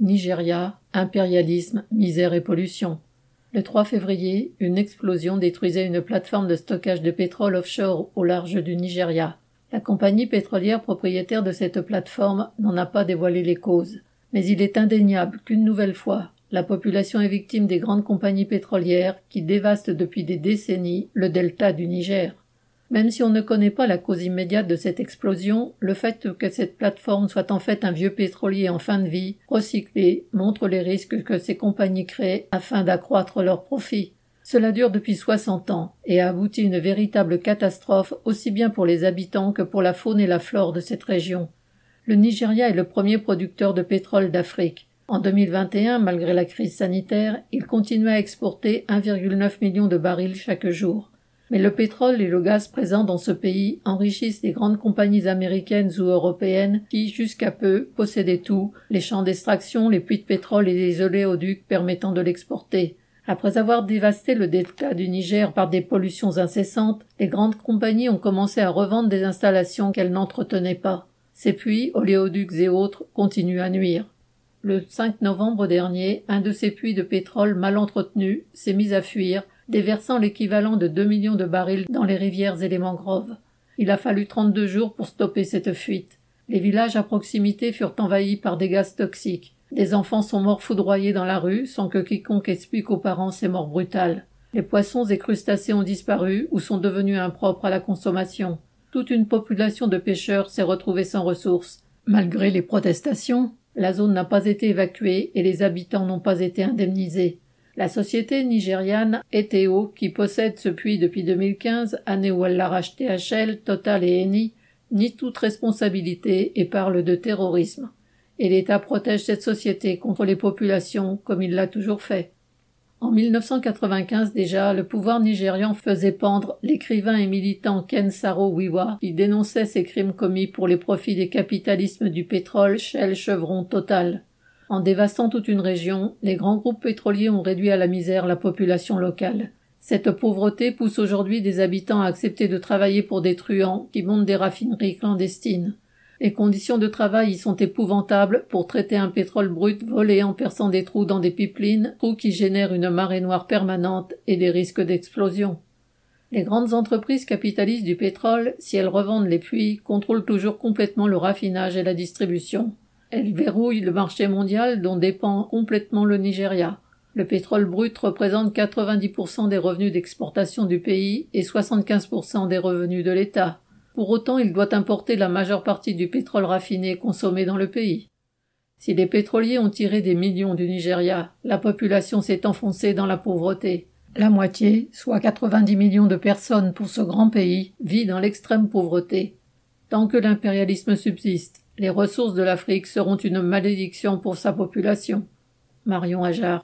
Nigeria, impérialisme, misère et pollution. Le 3 février, une explosion détruisait une plateforme de stockage de pétrole offshore au large du Nigeria. La compagnie pétrolière propriétaire de cette plateforme n'en a pas dévoilé les causes. Mais il est indéniable qu'une nouvelle fois, la population est victime des grandes compagnies pétrolières qui dévastent depuis des décennies le delta du Niger. Même si on ne connaît pas la cause immédiate de cette explosion, le fait que cette plateforme soit en fait un vieux pétrolier en fin de vie, recyclé, montre les risques que ces compagnies créent afin d'accroître leurs profits. Cela dure depuis 60 ans et a abouti une véritable catastrophe aussi bien pour les habitants que pour la faune et la flore de cette région. Le Nigeria est le premier producteur de pétrole d'Afrique. En 2021, malgré la crise sanitaire, il continue à exporter 1,9 million de barils chaque jour. Mais le pétrole et le gaz présents dans ce pays enrichissent les grandes compagnies américaines ou européennes qui, jusqu'à peu, possédaient tout, les champs d'extraction, les puits de pétrole et les oléoducs permettant de l'exporter. Après avoir dévasté le delta du Niger par des pollutions incessantes, les grandes compagnies ont commencé à revendre des installations qu'elles n'entretenaient pas. Ces puits, oléoducs et autres, continuent à nuire. Le 5 novembre dernier, un de ces puits de pétrole mal entretenus s'est mis à fuir déversant l'équivalent de deux millions de barils dans les rivières et les mangroves. Il a fallu trente-deux jours pour stopper cette fuite. Les villages à proximité furent envahis par des gaz toxiques. Des enfants sont morts foudroyés dans la rue sans que quiconque explique aux parents ces morts brutales. Les poissons et crustacés ont disparu ou sont devenus impropres à la consommation. Toute une population de pêcheurs s'est retrouvée sans ressources. Malgré les protestations, la zone n'a pas été évacuée et les habitants n'ont pas été indemnisés. La société nigériane Eteo, qui possède ce puits depuis 2015, année où elle l'a racheté à Shell, Total et Eni, nie toute responsabilité et parle de terrorisme. Et l'État protège cette société contre les populations comme il l'a toujours fait. En 1995 déjà, le pouvoir nigérian faisait pendre l'écrivain et militant Ken Saro Wiwa, qui dénonçait ces crimes commis pour les profits des capitalismes du pétrole, Shell, Chevron, Total. En dévastant toute une région, les grands groupes pétroliers ont réduit à la misère la population locale. Cette pauvreté pousse aujourd'hui des habitants à accepter de travailler pour des truands qui montent des raffineries clandestines. Les conditions de travail y sont épouvantables pour traiter un pétrole brut volé en perçant des trous dans des pipelines, trous qui génèrent une marée noire permanente et des risques d'explosion. Les grandes entreprises capitalistes du pétrole, si elles revendent les puits, contrôlent toujours complètement le raffinage et la distribution. Elle verrouille le marché mondial dont dépend complètement le Nigeria. Le pétrole brut représente 90% des revenus d'exportation du pays et 75% des revenus de l'État. Pour autant, il doit importer la majeure partie du pétrole raffiné consommé dans le pays. Si les pétroliers ont tiré des millions du Nigeria, la population s'est enfoncée dans la pauvreté. La moitié, soit 90 millions de personnes pour ce grand pays, vit dans l'extrême pauvreté. Tant que l'impérialisme subsiste, les ressources de l'Afrique seront une malédiction pour sa population. Marion Ajar.